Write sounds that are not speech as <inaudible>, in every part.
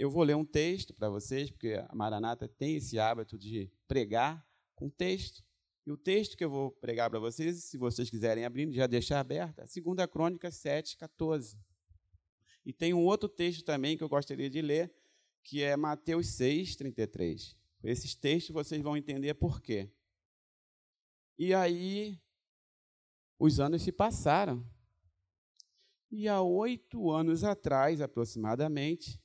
eu vou ler um texto para vocês, porque a Maranata tem esse hábito de pregar com texto. E o texto que eu vou pregar para vocês, se vocês quiserem abrir, já deixar aberta, é 2 Crônicas 7, 14. E tem um outro texto também que eu gostaria de ler, que é Mateus 6, 33. Esses textos vocês vão entender por quê. E aí, os anos se passaram. E há oito anos atrás, aproximadamente,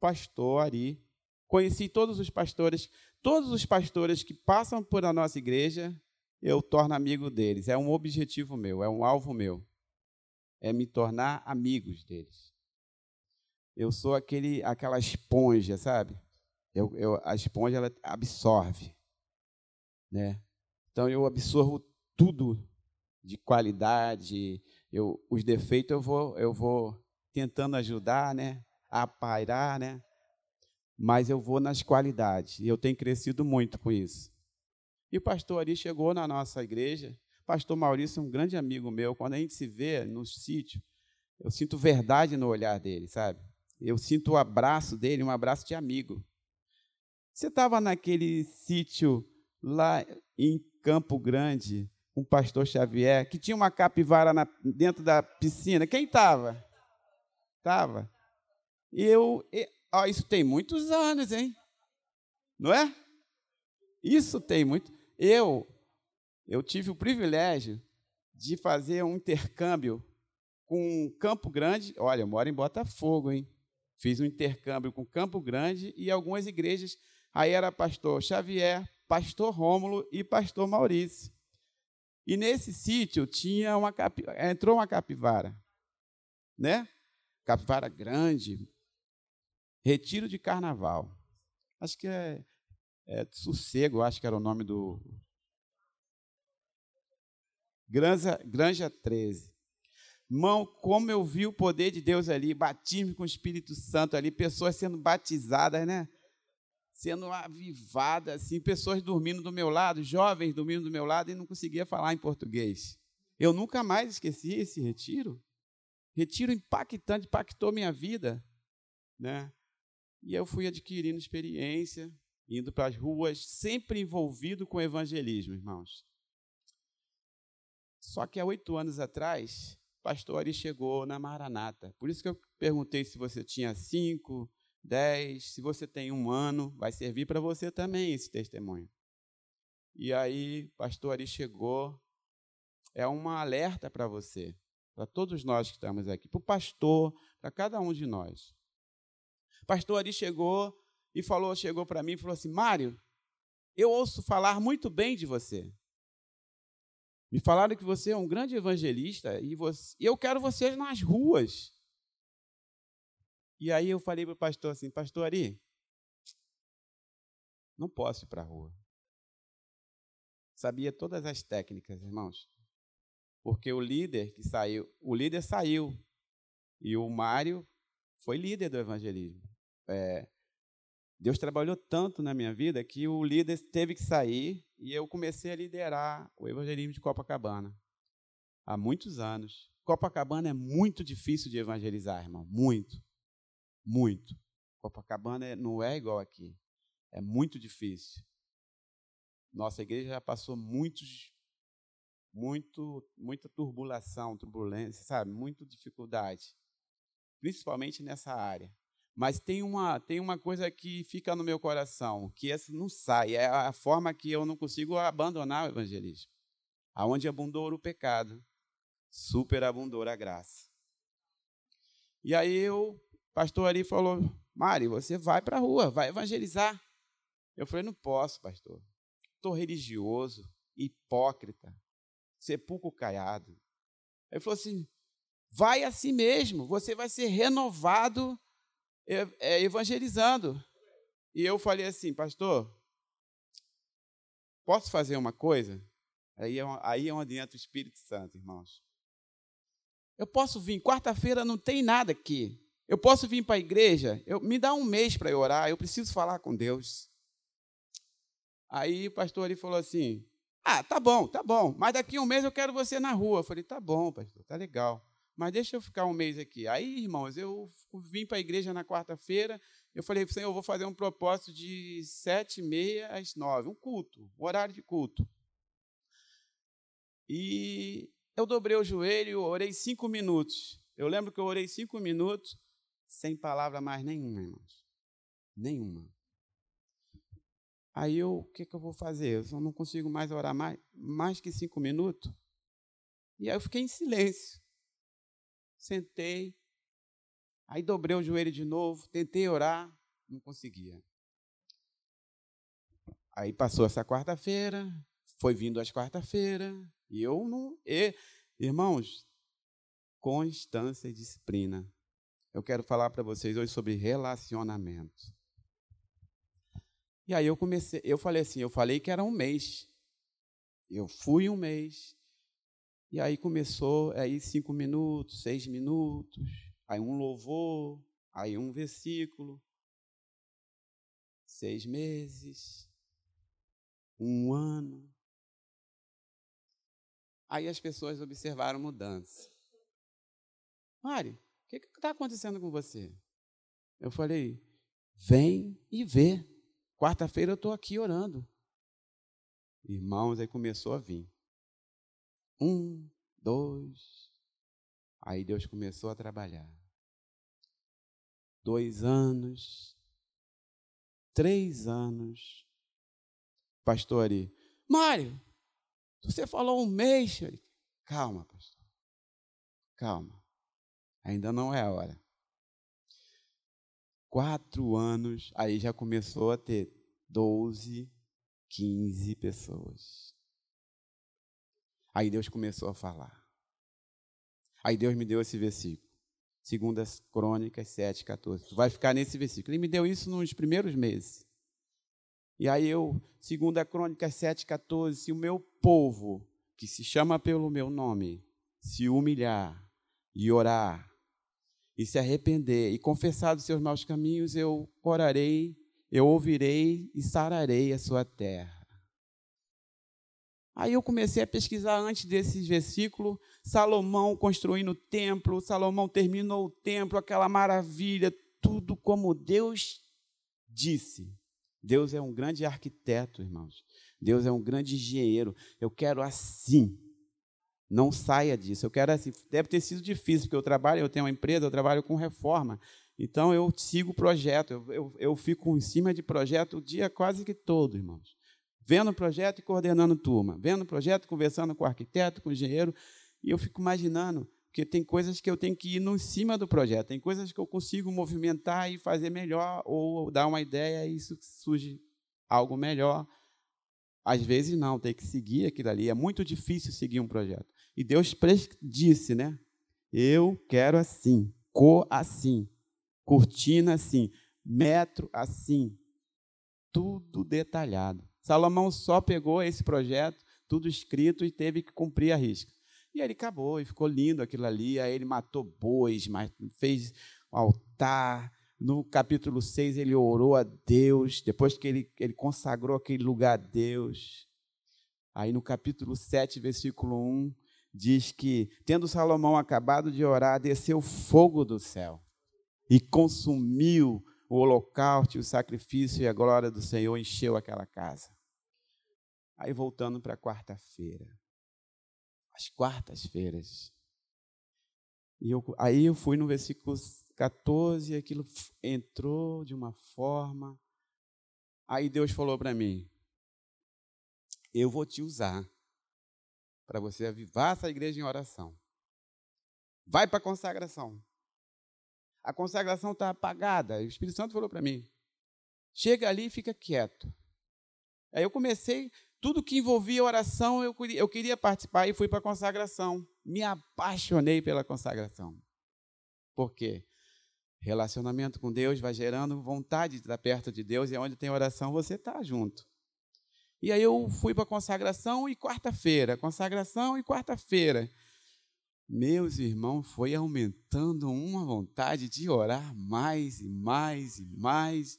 pastor Ari, conheci todos os pastores, todos os pastores que passam por a nossa igreja, eu torno amigo deles. É um objetivo meu, é um alvo meu. É me tornar amigos deles. Eu sou aquele, aquela esponja, sabe? Eu, eu, a esponja ela absorve, né? Então eu absorvo tudo de qualidade, eu, os defeitos eu vou, eu vou tentando ajudar, né? A pairar, né? Mas eu vou nas qualidades. E eu tenho crescido muito com isso. E o pastor Ari chegou na nossa igreja. Pastor Maurício é um grande amigo meu. Quando a gente se vê no sítio, eu sinto verdade no olhar dele, sabe? Eu sinto o abraço dele, um abraço de amigo. Você estava naquele sítio lá em Campo Grande, um pastor Xavier, que tinha uma capivara na, dentro da piscina. Quem estava? Estava. E eu. E, ó, isso tem muitos anos, hein? Não é? Isso tem muito. Eu, eu tive o privilégio de fazer um intercâmbio com Campo Grande. Olha, eu moro em Botafogo, hein? Fiz um intercâmbio com Campo Grande e algumas igrejas. Aí era pastor Xavier, pastor Rômulo e pastor Maurício. E nesse sítio tinha uma capi... entrou uma capivara, né? Capivara grande, retiro de carnaval. Acho que é, é sossego, acho que era o nome do Granja, Granja 13. Irmão, como eu vi o poder de Deus ali, batismo com o Espírito Santo ali, pessoas sendo batizadas, né? sendo avivada, assim, pessoas dormindo do meu lado, jovens dormindo do meu lado e não conseguia falar em português. Eu nunca mais esqueci esse retiro. Retiro impactante, impactou minha vida, né? E eu fui adquirindo experiência, indo para as ruas, sempre envolvido com evangelismo, irmãos. Só que há oito anos atrás, pastor Ari chegou na Maranata. Por isso que eu perguntei se você tinha cinco, 10, se você tem um ano, vai servir para você também esse testemunho. E aí, pastor Ari chegou, é uma alerta para você, para todos nós que estamos aqui, para o pastor, para cada um de nós. Pastor Ari chegou e falou, chegou para mim e falou assim: Mário, eu ouço falar muito bem de você. Me falaram que você é um grande evangelista e você, eu quero vocês nas ruas. E aí eu falei para o pastor assim, pastor Ari, não posso ir para a rua. Sabia todas as técnicas, irmãos. Porque o líder que saiu, o líder saiu. E o Mário foi líder do evangelismo. É, Deus trabalhou tanto na minha vida que o líder teve que sair e eu comecei a liderar o evangelismo de Copacabana. Há muitos anos. Copacabana é muito difícil de evangelizar, irmão. Muito. Muito. Copacabana é, não é igual aqui. É muito difícil. Nossa igreja já passou muitos, muito, muita turbulação, turbulência, sabe? Muita dificuldade. Principalmente nessa área. Mas tem uma, tem uma coisa que fica no meu coração, que essa não sai, é a forma que eu não consigo abandonar o evangelismo. Aonde abundou o pecado, superabundou a graça. E aí eu pastor ali falou: Mari, você vai para a rua, vai evangelizar. Eu falei: não posso, pastor. Estou religioso, hipócrita, sepulcro caiado. Ele falou assim: vai assim mesmo, você vai ser renovado é, evangelizando. E eu falei assim, pastor, posso fazer uma coisa? Aí é, aí é onde entra o Espírito Santo, irmãos. Eu posso vir, quarta-feira não tem nada aqui. Eu posso vir para a igreja? Eu, me dá um mês para eu orar, eu preciso falar com Deus. Aí o pastor ali falou assim: Ah, tá bom, tá bom, mas daqui a um mês eu quero você na rua. Eu falei: Tá bom, pastor, tá legal. Mas deixa eu ficar um mês aqui. Aí, irmãos, eu vim para a igreja na quarta-feira eu falei, Senhor, eu vou fazer um propósito de sete e meia às nove, um culto, um horário de culto. E eu dobrei o joelho, orei cinco minutos. Eu lembro que eu orei cinco minutos, sem palavra mais nenhuma, irmãos. Nenhuma. Aí eu, o que, que eu vou fazer? Eu não consigo mais orar mais, mais que cinco minutos. E aí eu fiquei em silêncio. Sentei. Aí dobrei o joelho de novo, tentei orar, não conseguia. Aí passou essa quarta-feira, foi vindo as quarta-feira, e eu não. E, irmãos, constância e disciplina. Eu quero falar para vocês hoje sobre relacionamento. E aí eu comecei, eu falei assim, eu falei que era um mês. Eu fui um mês. E aí começou aí cinco minutos, seis minutos, aí um louvor, aí um versículo, seis meses, um ano. Aí as pessoas observaram mudança. Mari, o que está acontecendo com você? Eu falei, vem e vê. Quarta-feira eu estou aqui orando. Irmãos, aí começou a vir. Um, dois. Aí Deus começou a trabalhar. Dois anos. Três anos. Pastor Ari. Mário, você falou um mês. Calma, pastor. Calma. Ainda não é a hora quatro anos, aí já começou a ter 12, 15 pessoas. Aí Deus começou a falar. Aí Deus me deu esse versículo. Segundas Crônicas 7, 14. Tu vai ficar nesse versículo. Ele me deu isso nos primeiros meses. E aí eu, segunda Crônicas 7, 14, se o meu povo, que se chama pelo meu nome, se humilhar e orar e se arrepender e confessar dos seus maus caminhos, eu orarei, eu ouvirei e sararei a sua terra. Aí eu comecei a pesquisar antes desse versículo, Salomão construindo o templo, Salomão terminou o templo, aquela maravilha, tudo como Deus disse. Deus é um grande arquiteto, irmãos. Deus é um grande engenheiro. Eu quero assim. Não saia disso. Eu quero assim, deve ter sido difícil, porque eu trabalho, eu tenho uma empresa, eu trabalho com reforma. Então eu sigo o projeto, eu, eu, eu fico em cima de projeto o dia quase que todo, irmãos. Vendo o projeto e coordenando turma, vendo o projeto, conversando com o arquiteto, com o engenheiro, e eu fico imaginando, porque tem coisas que eu tenho que ir no cima do projeto, tem coisas que eu consigo movimentar e fazer melhor, ou dar uma ideia e isso surge algo melhor. Às vezes não, tem que seguir aquilo ali. É muito difícil seguir um projeto. E Deus disse, né? Eu quero assim, cor assim, cortina assim, metro assim, tudo detalhado. Salomão só pegou esse projeto, tudo escrito e teve que cumprir a risca. E aí ele acabou, e ficou lindo aquilo ali. Aí ele matou bois, fez altar. No capítulo 6 ele orou a Deus, depois que ele, ele consagrou aquele lugar a Deus. Aí no capítulo 7, versículo 1, diz que, tendo Salomão acabado de orar, desceu fogo do céu e consumiu o holocausto, o sacrifício e a glória do Senhor encheu aquela casa. Aí voltando para quarta-feira, as quartas-feiras, e eu, aí eu fui no versículo 14, e aquilo entrou de uma forma. Aí Deus falou para mim: Eu vou te usar para você avivar essa igreja em oração. Vai para a consagração. A consagração está apagada. O Espírito Santo falou para mim: chega ali e fica quieto. Aí eu comecei, tudo que envolvia oração, eu, eu queria participar e fui para a consagração. Me apaixonei pela consagração. Por quê? Relacionamento com Deus vai gerando vontade de estar perto de Deus, e onde tem oração, você está junto. E aí eu fui para a consagração e quarta-feira, consagração e quarta-feira. Meus irmãos, foi aumentando uma vontade de orar mais e mais e mais.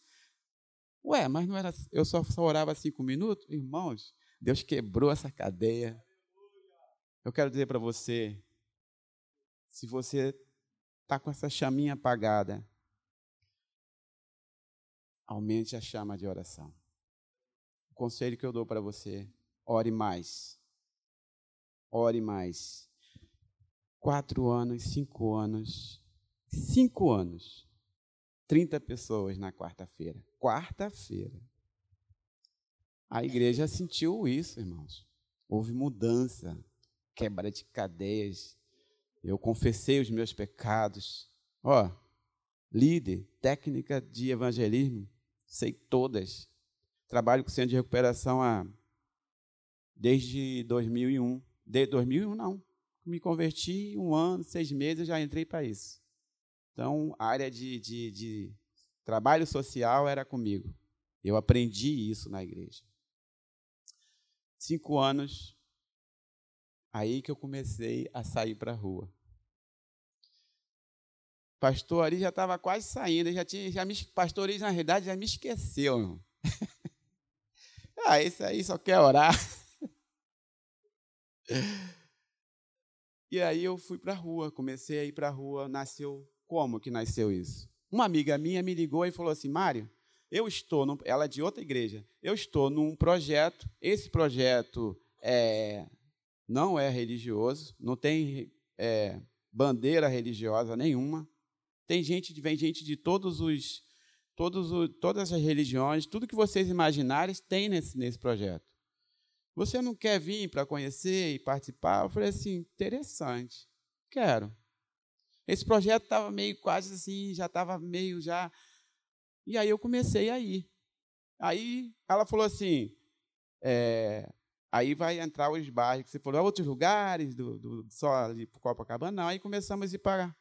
Ué, mas não era. Eu só, só orava cinco minutos? Irmãos, Deus quebrou essa cadeia. Eu quero dizer para você: se você está com essa chaminha apagada, aumente a chama de oração. O conselho que eu dou para você: ore mais. Ore mais. Quatro anos, cinco anos, cinco anos, 30 pessoas na quarta-feira. Quarta-feira. A igreja sentiu isso, irmãos. Houve mudança, quebra de cadeias. Eu confessei os meus pecados. Ó, líder, técnica de evangelismo, sei todas. Trabalho com centro de recuperação há desde 2001. De 2001 não. Me converti um ano, seis meses, já entrei para isso. Então, a área de, de, de trabalho social era comigo. Eu aprendi isso na igreja cinco anos, aí que eu comecei a sair para a rua. Pastor ali já estava quase saindo, já tinha, já me, pastor ali, na realidade, já me esqueceu. Irmão. <laughs> ah, esse aí só quer orar. <laughs> e aí eu fui para a rua, comecei a ir para a rua, nasceu, como que nasceu isso? Uma amiga minha me ligou e falou assim, Mário, eu estou, num, ela é de outra igreja, eu estou num projeto, esse projeto é, não é religioso, não tem é, bandeira religiosa nenhuma, tem gente, vem gente de todos os, todos os, todas as religiões, tudo que vocês imaginarem tem nesse, nesse projeto. Você não quer vir para conhecer e participar? Eu falei assim, interessante, quero. Esse projeto estava meio quase assim, já estava meio já e aí eu comecei a ir. Aí ela falou assim: é, aí vai entrar os bairros que você falou, outros lugares, do, do, só ali para Copacabana. Não, aí começamos a ir para.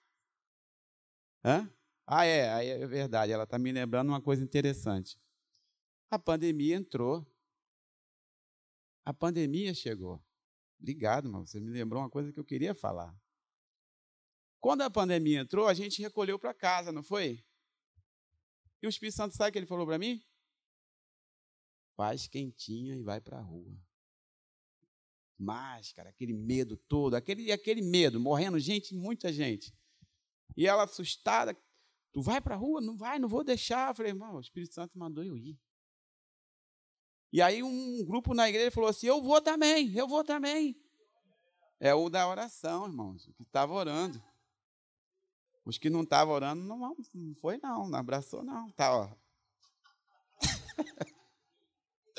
Hã? Ah, é, aí é verdade. Ela está me lembrando uma coisa interessante. A pandemia entrou. A pandemia chegou. Obrigado, mas você me lembrou uma coisa que eu queria falar. Quando a pandemia entrou, a gente recolheu para casa, não foi? E o Espírito Santo sabe o que ele falou para mim? Faz quentinha e vai para a rua. Máscara, aquele medo todo, aquele, aquele medo, morrendo gente, muita gente. E ela assustada, tu vai para a rua? Não vai, não vou deixar. Eu falei, irmão, o Espírito Santo mandou eu ir. E aí um grupo na igreja falou assim, eu vou também, eu vou também. É o da oração, irmãos, que estava orando. Os que não estavam orando, não, não foi não, não abraçou não. Tá, ó. <laughs>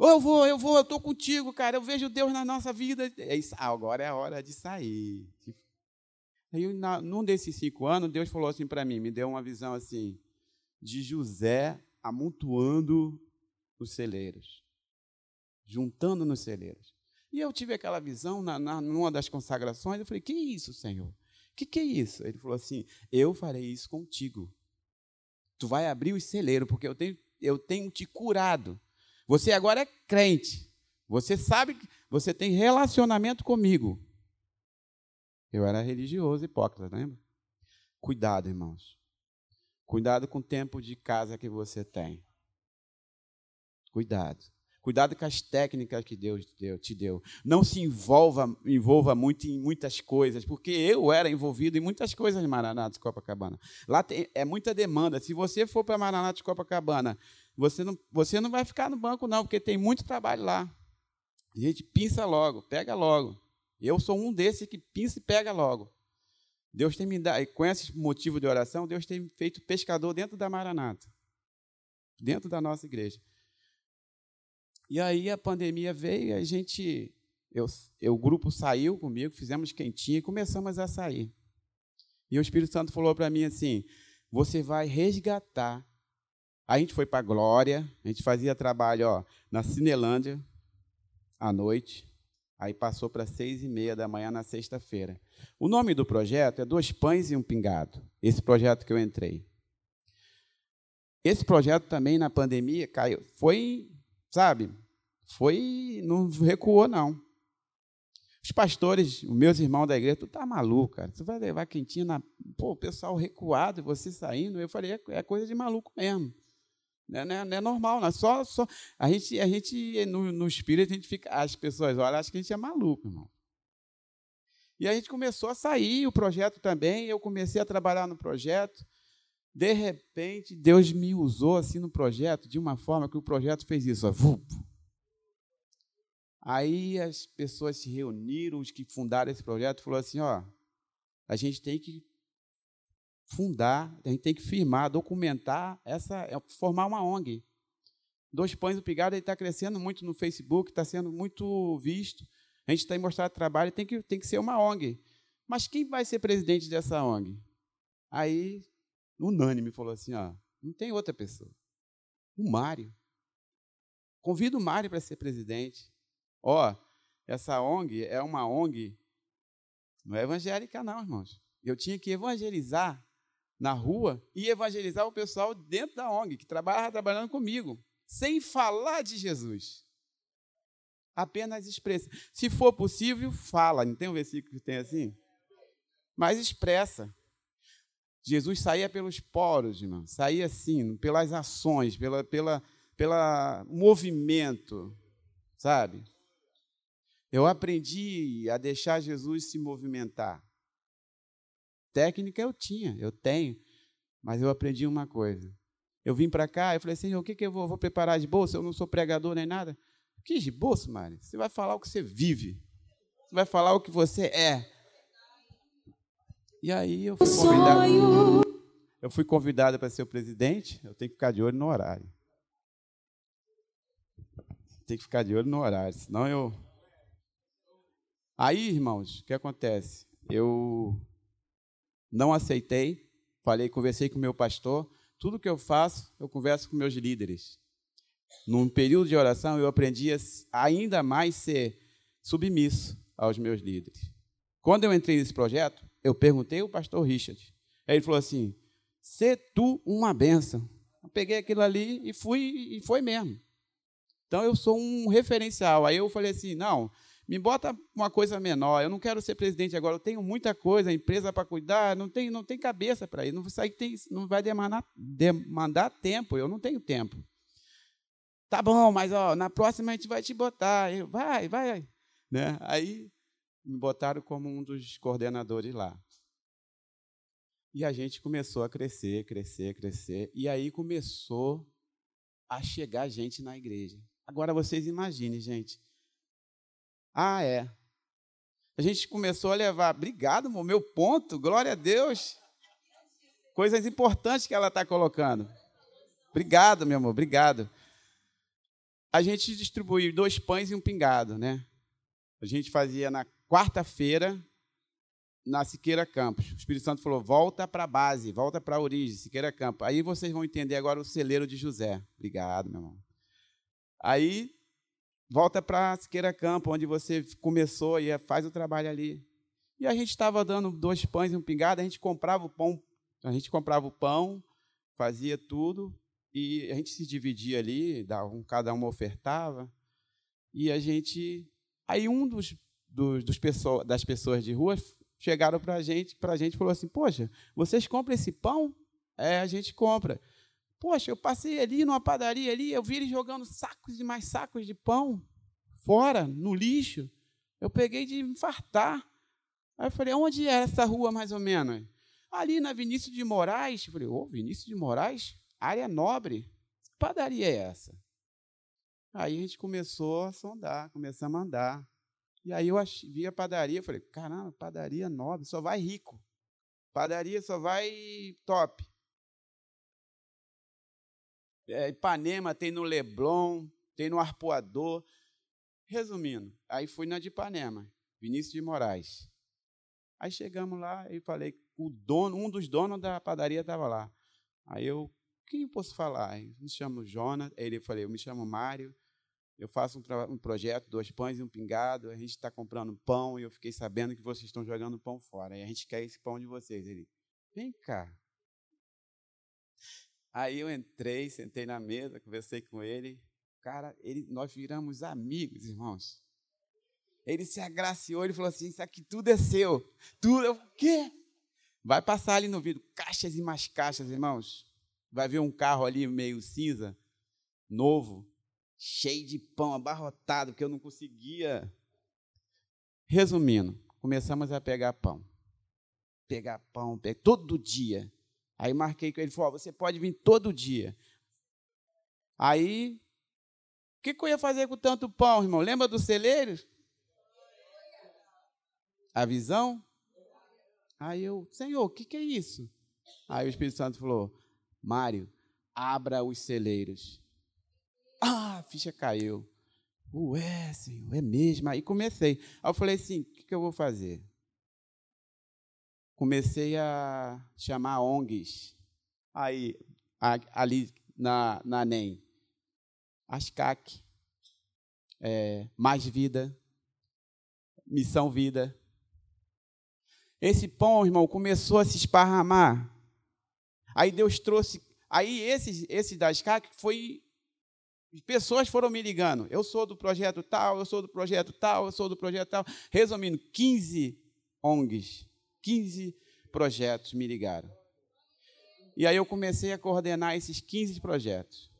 eu vou, eu vou, eu estou contigo, cara. Eu vejo Deus na nossa vida. É isso, agora é a hora de sair. Aí, na, num desses cinco anos, Deus falou assim para mim, me deu uma visão assim, de José amontoando os celeiros, juntando nos celeiros. E eu tive aquela visão na, na, numa das consagrações, eu falei, que isso, Senhor? Que, que é isso? Ele falou assim: Eu farei isso contigo. Tu vai abrir o celeiro, porque eu tenho, eu tenho te curado. Você agora é crente. Você sabe que você tem relacionamento comigo. Eu era religioso, hipócrita, lembra? Cuidado, irmãos. Cuidado com o tempo de casa que você tem. Cuidado. Cuidado com as técnicas que Deus te deu. Não se envolva, envolva muito em muitas coisas, porque eu era envolvido em muitas coisas em Maranata de Copacabana. Lá tem, é muita demanda. Se você for para Maranata de Copacabana, você não, você não vai ficar no banco, não, porque tem muito trabalho lá. A gente pinça logo, pega logo. Eu sou um desses que pinça e pega logo. Deus tem me dado, com esse motivo de oração, Deus tem feito pescador dentro da Maranata, dentro da nossa igreja. E aí a pandemia veio e a gente, eu, eu, o grupo saiu comigo, fizemos quentinha e começamos a sair. E o Espírito Santo falou para mim assim: você vai resgatar. A gente foi para a Glória, a gente fazia trabalho ó, na Cinelândia à noite, aí passou para seis e meia da manhã na sexta-feira. O nome do projeto é Dois Pães e um Pingado, esse projeto que eu entrei. Esse projeto também na pandemia caiu, foi sabe? Foi, não recuou, não. Os pastores, meus irmãos da igreja, tu tá maluco, cara. Tu vai levar quentinha na. Pô, o pessoal recuado e você saindo. Eu falei, é, é coisa de maluco mesmo. Não é, não é, não é normal, não. Só, só, a gente, a gente no, no espírito, a gente fica. As pessoas olham, acham que a gente é maluco, irmão. E a gente começou a sair, o projeto também. Eu comecei a trabalhar no projeto. De repente, Deus me usou assim no projeto, de uma forma que o projeto fez isso. Ó, Aí as pessoas se reuniram, os que fundaram esse projeto, falou assim, ó, a gente tem que fundar, a gente tem que firmar, documentar essa, é, formar uma ONG. Dois Pães do Pigado está crescendo muito no Facebook, está sendo muito visto. A gente tem mostrado trabalho, tem que, tem que ser uma ONG. Mas quem vai ser presidente dessa ONG? Aí, unânime, falou assim: ó, não tem outra pessoa. O Mário. Convido o Mário para ser presidente. Ó, essa ONG é uma ONG, não é evangélica, não, irmãos. Eu tinha que evangelizar na rua e evangelizar o pessoal dentro da ONG, que trabalha trabalhando comigo, sem falar de Jesus. Apenas expressa. Se for possível, fala. Não tem um versículo que tem assim? Mas expressa. Jesus saía pelos poros, irmão. Saía assim, pelas ações, pela, pela, pela movimento, sabe? Eu aprendi a deixar Jesus se movimentar. Técnica eu tinha, eu tenho, mas eu aprendi uma coisa. Eu vim para cá, eu falei assim, o que, que eu vou, vou, preparar de bolsa? Eu não sou pregador nem nada. Que de bolsa, Mari? Você vai falar o que você vive. Você vai falar o que você é. E aí eu fui convidado. Eu fui convidado para ser o presidente, eu tenho que ficar de olho no horário. Tem que ficar de olho no horário, senão eu Aí, irmãos, o que acontece? Eu não aceitei, falei, conversei com o meu pastor. Tudo que eu faço, eu converso com meus líderes. Num período de oração, eu aprendi a ainda mais ser submisso aos meus líderes. Quando eu entrei nesse projeto, eu perguntei ao pastor Richard. Aí ele falou assim: "Se tu uma benção". Eu peguei aquilo ali e fui e foi mesmo. Então eu sou um referencial. Aí eu falei assim: "Não, me bota uma coisa menor. Eu não quero ser presidente agora. Eu tenho muita coisa, empresa para cuidar. Não tem, não tem cabeça para ir. Não, vai, tem, não vai demandar, demandar tempo. Eu não tenho tempo. Tá bom, mas ó, na próxima a gente vai te botar. Eu, vai, vai. Né? Aí me botaram como um dos coordenadores lá. E a gente começou a crescer, crescer, crescer. E aí começou a chegar gente na igreja. Agora vocês imaginem, gente ah, é. A gente começou a levar, obrigado, meu ponto, glória a Deus. Coisas importantes que ela está colocando. Obrigado, meu amor, obrigado. A gente distribuiu dois pães e um pingado, né? A gente fazia na quarta-feira na Siqueira Campos. O Espírito Santo falou: volta para a base, volta para a origem, Siqueira Campos. Aí vocês vão entender agora o celeiro de José. Obrigado, meu irmão. Aí volta para Siqueira Campo, onde você começou e faz o trabalho ali. E a gente estava dando dois pães e um pingado, a gente comprava o pão, a gente comprava o pão, fazia tudo e a gente se dividia ali, um, cada um ofertava. E a gente, aí um dos, dos, dos pessoas, das pessoas de rua chegaram para a gente, a gente falou assim: poxa, vocês compram esse pão? É, a gente compra. Poxa, eu passei ali numa padaria ali, eu vi ele jogando sacos e mais sacos de pão fora, no lixo. Eu peguei de infartar. Aí eu falei, onde é essa rua mais ou menos? Ali na Vinícius de Moraes. Eu falei, ô, oh, Vinícius de Moraes? Área nobre. Que padaria é essa? Aí a gente começou a sondar, começamos a andar. E aí eu vi a padaria, falei, caramba, padaria nobre, só vai rico. Padaria só vai top é, Ipanema, tem no Leblon, tem no Arpoador. Resumindo, aí fui na de Ipanema, Vinícius de Moraes. Aí chegamos lá e falei, o dono, um dos donos da padaria estava lá. Aí eu, quem eu posso falar? Eu me chamo Jonas, ele falei, eu me chamo Mário, eu faço um, um, projeto, dois pães e um pingado, a gente está comprando pão e eu fiquei sabendo que vocês estão jogando pão fora. E a gente quer esse pão de vocês. Ele, vem cá, Aí eu entrei, sentei na mesa, conversei com ele. Cara, ele, nós viramos amigos, irmãos. Ele se agraciou, ele falou assim: Isso aqui tudo é seu. Tudo. Eu, o quê? Vai passar ali no vidro, caixas e mais caixas, irmãos. Vai ver um carro ali meio cinza, novo, cheio de pão, abarrotado, porque eu não conseguia. Resumindo, começamos a pegar pão. Pegar pão, pegar, todo dia Aí marquei com ele, falou, você pode vir todo dia. Aí, o que, que eu ia fazer com tanto pão, irmão? Lembra dos celeiros? A visão? Aí eu, Senhor, o que, que é isso? Aí o Espírito Santo falou, Mário, abra os celeiros. Ah, a ficha caiu. Ué, Senhor, é mesmo. Aí comecei. Aí eu falei assim: o que, eu vou fazer? Comecei a chamar ONGs. Aí, ali na, na NEM. ASCAC, é, Mais Vida, Missão Vida. Esse pão, irmão, começou a se esparramar. Aí Deus trouxe. Aí esse, esse da ASCAC foi Pessoas foram me ligando. Eu sou do projeto tal, eu sou do projeto tal, eu sou do projeto tal. Resumindo, 15 ONGs, 15 projetos me ligaram. E aí eu comecei a coordenar esses 15 projetos.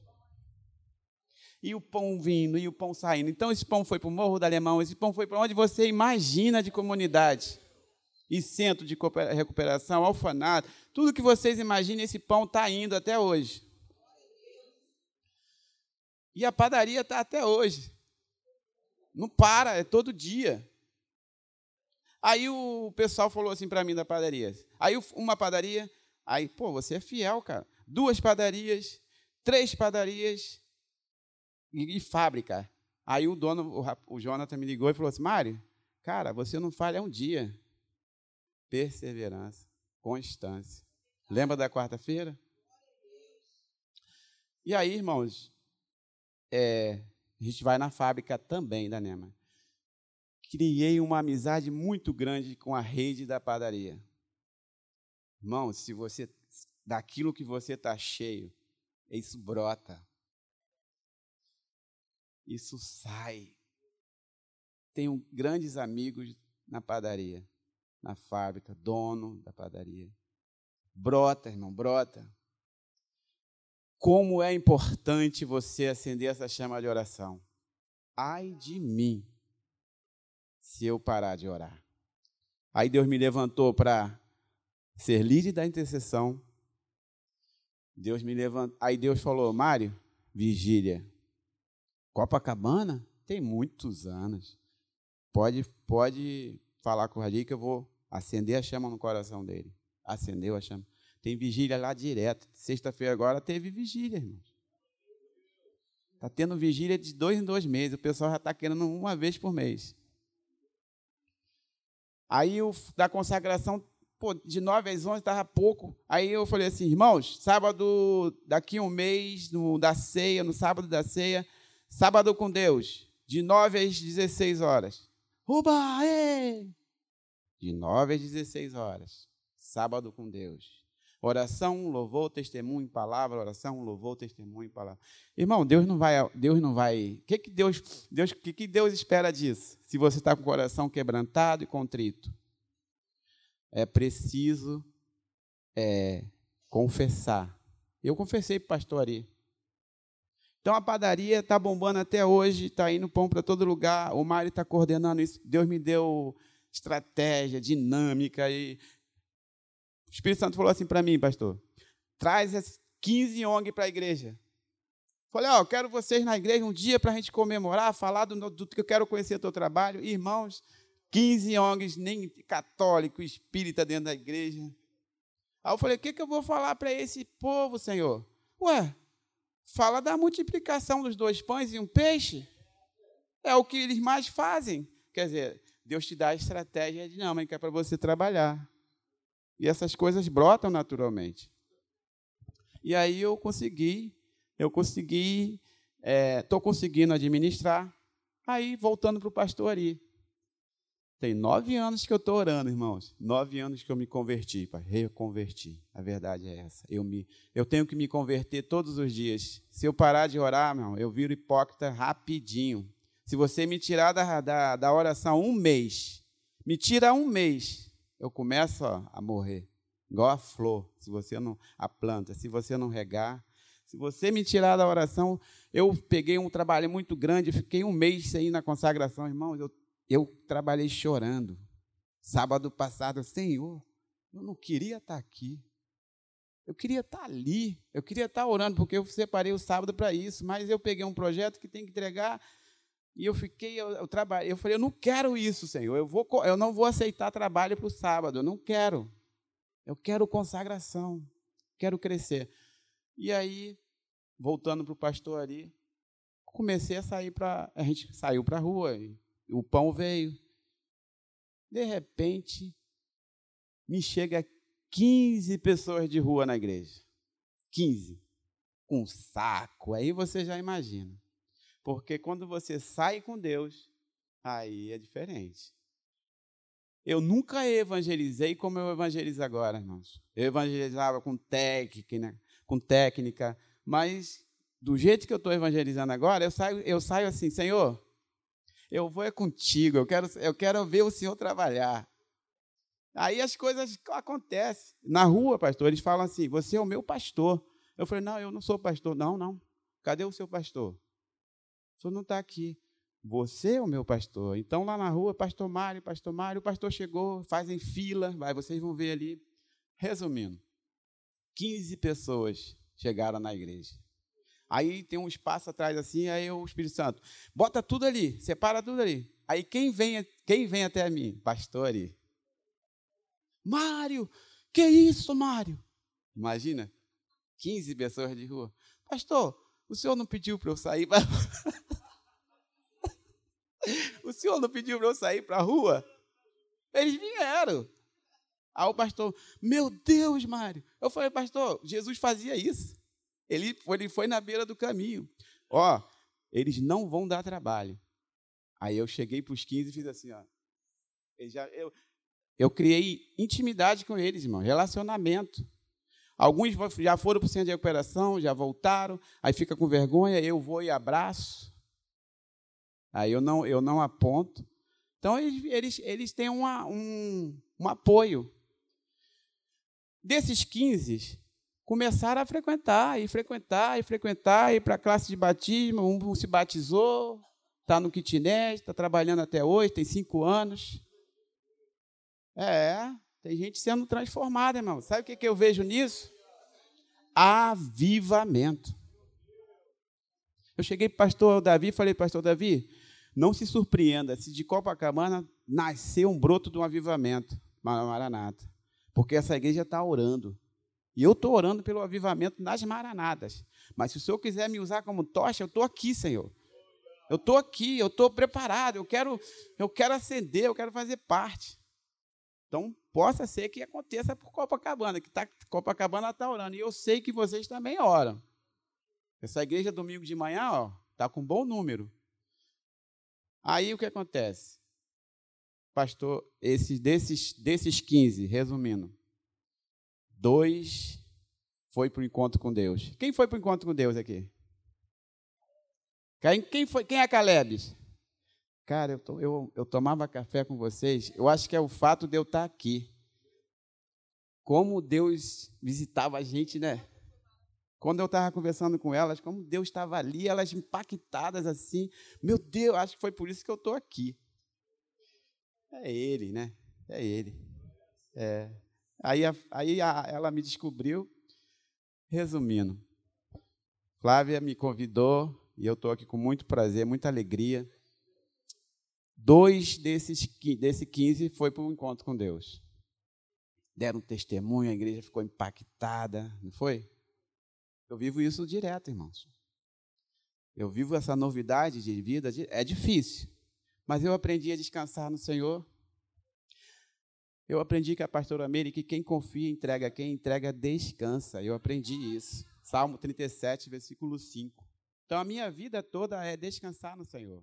E o pão vindo, e o pão saindo. Então, esse pão foi para o Morro do Alemão, esse pão foi para onde você imagina de comunidade. E centro de recuperação, alfanato, tudo que vocês imaginem, esse pão está indo até hoje. E a padaria está até hoje. Não para, é todo dia. Aí o pessoal falou assim para mim da padaria. Aí uma padaria, aí, pô, você é fiel, cara. Duas padarias, três padarias e, e fábrica. Aí o dono, o, o Jonathan me ligou e falou assim: Mário, cara, você não falha um dia. Perseverança, constância. Lembra da quarta-feira? E aí, irmãos, é, a gente vai na fábrica também da Nema. Criei uma amizade muito grande com a rede da padaria. Irmão, se você daquilo que você está cheio, isso brota. Isso sai. Tenho grandes amigos na padaria, na fábrica, dono da padaria. Brota, irmão, brota. Como é importante você acender essa chama de oração. Ai de mim, se eu parar de orar. Aí Deus me levantou para ser líder da intercessão. Deus me levantou. Aí Deus falou: Mário, vigília. Copacabana tem muitos anos. Pode, pode falar com o Radir que eu vou acender a chama no coração dele. Acendeu a chama. Tem vigília lá direto. Sexta-feira agora teve vigília, irmãos. Está tendo vigília de dois em dois meses. O pessoal já está querendo uma vez por mês. Aí o da consagração, pô, de nove às onze estava pouco. Aí eu falei assim, irmãos, sábado, daqui um mês, no, da ceia, no sábado da ceia, sábado com Deus, de nove às dezesseis horas. Uba, ê! De nove às dezesseis horas. Sábado com Deus. Oração, louvor, testemunho, palavra, oração, louvor, testemunho, palavra. Irmão, Deus não vai, Deus não vai. O que que Deus, Deus, que que Deus espera disso? Se você está com o coração quebrantado e contrito, é preciso é, confessar. Eu confessei para o pastor Ari. Então a padaria está bombando até hoje, está indo pão para todo lugar. O Mário está coordenando isso. Deus me deu estratégia, dinâmica e o Espírito Santo falou assim para mim, pastor: traz as 15 ONG para a igreja. Falei, ó, oh, quero vocês na igreja um dia para a gente comemorar, falar do, do, que eu quero conhecer o teu trabalho. Irmãos, 15 ONGs, nem católico, espírita dentro da igreja. Aí eu falei, o que, que eu vou falar para esse povo, Senhor? Ué, fala da multiplicação dos dois pães e um peixe. É o que eles mais fazem. Quer dizer, Deus te dá a estratégia dinâmica para você trabalhar. E essas coisas brotam naturalmente. E aí eu consegui, eu consegui, estou é, conseguindo administrar. Aí, voltando para o pastor Ari. Tem nove anos que eu estou orando, irmãos. Nove anos que eu me converti, para reconvertir. A verdade é essa. Eu, me, eu tenho que me converter todos os dias. Se eu parar de orar, meu, eu viro hipócrita rapidinho. Se você me tirar da, da, da oração um mês, me tira um mês, eu começo a morrer. Igual a flor, se você não a planta, se você não regar, se você me tirar da oração, eu peguei um trabalho muito grande, fiquei um mês aí na consagração, irmãos, eu, eu trabalhei chorando. Sábado passado, Senhor, eu não queria estar aqui. Eu queria estar ali, eu queria estar orando, porque eu separei o sábado para isso, mas eu peguei um projeto que tem que entregar e eu fiquei, eu, eu trabalhei, eu falei, eu não quero isso, Senhor. Eu, vou, eu não vou aceitar trabalho para o sábado, eu não quero. Eu quero consagração, quero crescer. E aí, voltando para o pastor ali, comecei a sair para. A gente saiu para a rua, e o pão veio. De repente, me chega 15 pessoas de rua na igreja. 15. Com um saco. Aí você já imagina. Porque quando você sai com Deus, aí é diferente. Eu nunca evangelizei como eu evangelizo agora, irmãos. Eu evangelizava com técnica, com técnica, mas do jeito que eu estou evangelizando agora, eu saio, eu saio assim, Senhor, eu vou é contigo, eu quero, eu quero ver o Senhor trabalhar. Aí as coisas acontecem. Na rua, pastor, eles falam assim: você é o meu pastor. Eu falei: não, eu não sou pastor. Não, não. Cadê o seu pastor? O senhor não está aqui. Você é o meu pastor. Então, lá na rua, pastor Mário, pastor Mário, o pastor chegou, fazem fila, vai, vocês vão ver ali. Resumindo, 15 pessoas chegaram na igreja. Aí tem um espaço atrás assim, aí o Espírito Santo, bota tudo ali, separa tudo ali. Aí quem vem, quem vem até mim? Pastor ali. Mário, que isso, Mário? Imagina, 15 pessoas de rua. Pastor, o senhor não pediu para eu sair para <laughs> O senhor não pediu para eu sair para a rua? Eles vieram. Aí o pastor, meu Deus, Mário. Eu falei, pastor, Jesus fazia isso. Ele foi, ele foi na beira do caminho. Ó, eles não vão dar trabalho. Aí eu cheguei para os 15 e fiz assim, ó. Eu, já, eu, eu criei intimidade com eles, irmão, relacionamento. Alguns já foram para o centro de recuperação, já voltaram, aí fica com vergonha, eu vou e abraço. Aí eu não, eu não aponto. Então, eles, eles, eles têm uma, um, um apoio. Desses 15, começaram a frequentar, e frequentar, e frequentar, ir para a classe de batismo. Um se batizou, está no kitnet, está trabalhando até hoje, tem cinco anos. É, tem gente sendo transformada, irmão. Sabe o que, que eu vejo nisso? Avivamento. Eu cheguei para pastor Davi e falei, pastor Davi, não se surpreenda se de Copacabana nascer um broto de um avivamento, Maranata. Porque essa igreja está orando. E eu estou orando pelo avivamento nas maranadas. Mas se o Senhor quiser me usar como tocha, eu estou aqui, Senhor. Eu estou aqui, eu estou preparado, eu quero, eu quero acender, eu quero fazer parte. Então, possa ser que aconteça por Copacabana, que tá, Copacabana está orando. E eu sei que vocês também oram. Essa igreja domingo de manhã, ó, está com um bom número. Aí o que acontece? Pastor, esses, desses, desses 15, resumindo, dois foi para o encontro com Deus. Quem foi para o encontro com Deus aqui? Quem, quem, foi, quem é Caleb? Cara, eu, eu, eu tomava café com vocês, eu acho que é o fato de eu estar aqui. Como Deus visitava a gente, né? Quando eu estava conversando com elas, como Deus estava ali, elas impactadas assim. Meu Deus, acho que foi por isso que eu estou aqui. É Ele, né? É Ele. É. Aí, a, aí a, ela me descobriu. Resumindo, Flávia me convidou e eu estou aqui com muito prazer, muita alegria. Dois desses desse 15 foi para o encontro com Deus. Deram um testemunho, a igreja ficou impactada, não foi? Eu vivo isso direto, irmãos. Eu vivo essa novidade de vida. É difícil, mas eu aprendi a descansar no Senhor. Eu aprendi que a pastora Meire, que quem confia entrega, quem entrega descansa. Eu aprendi isso. Salmo 37, versículo 5. Então a minha vida toda é descansar no Senhor.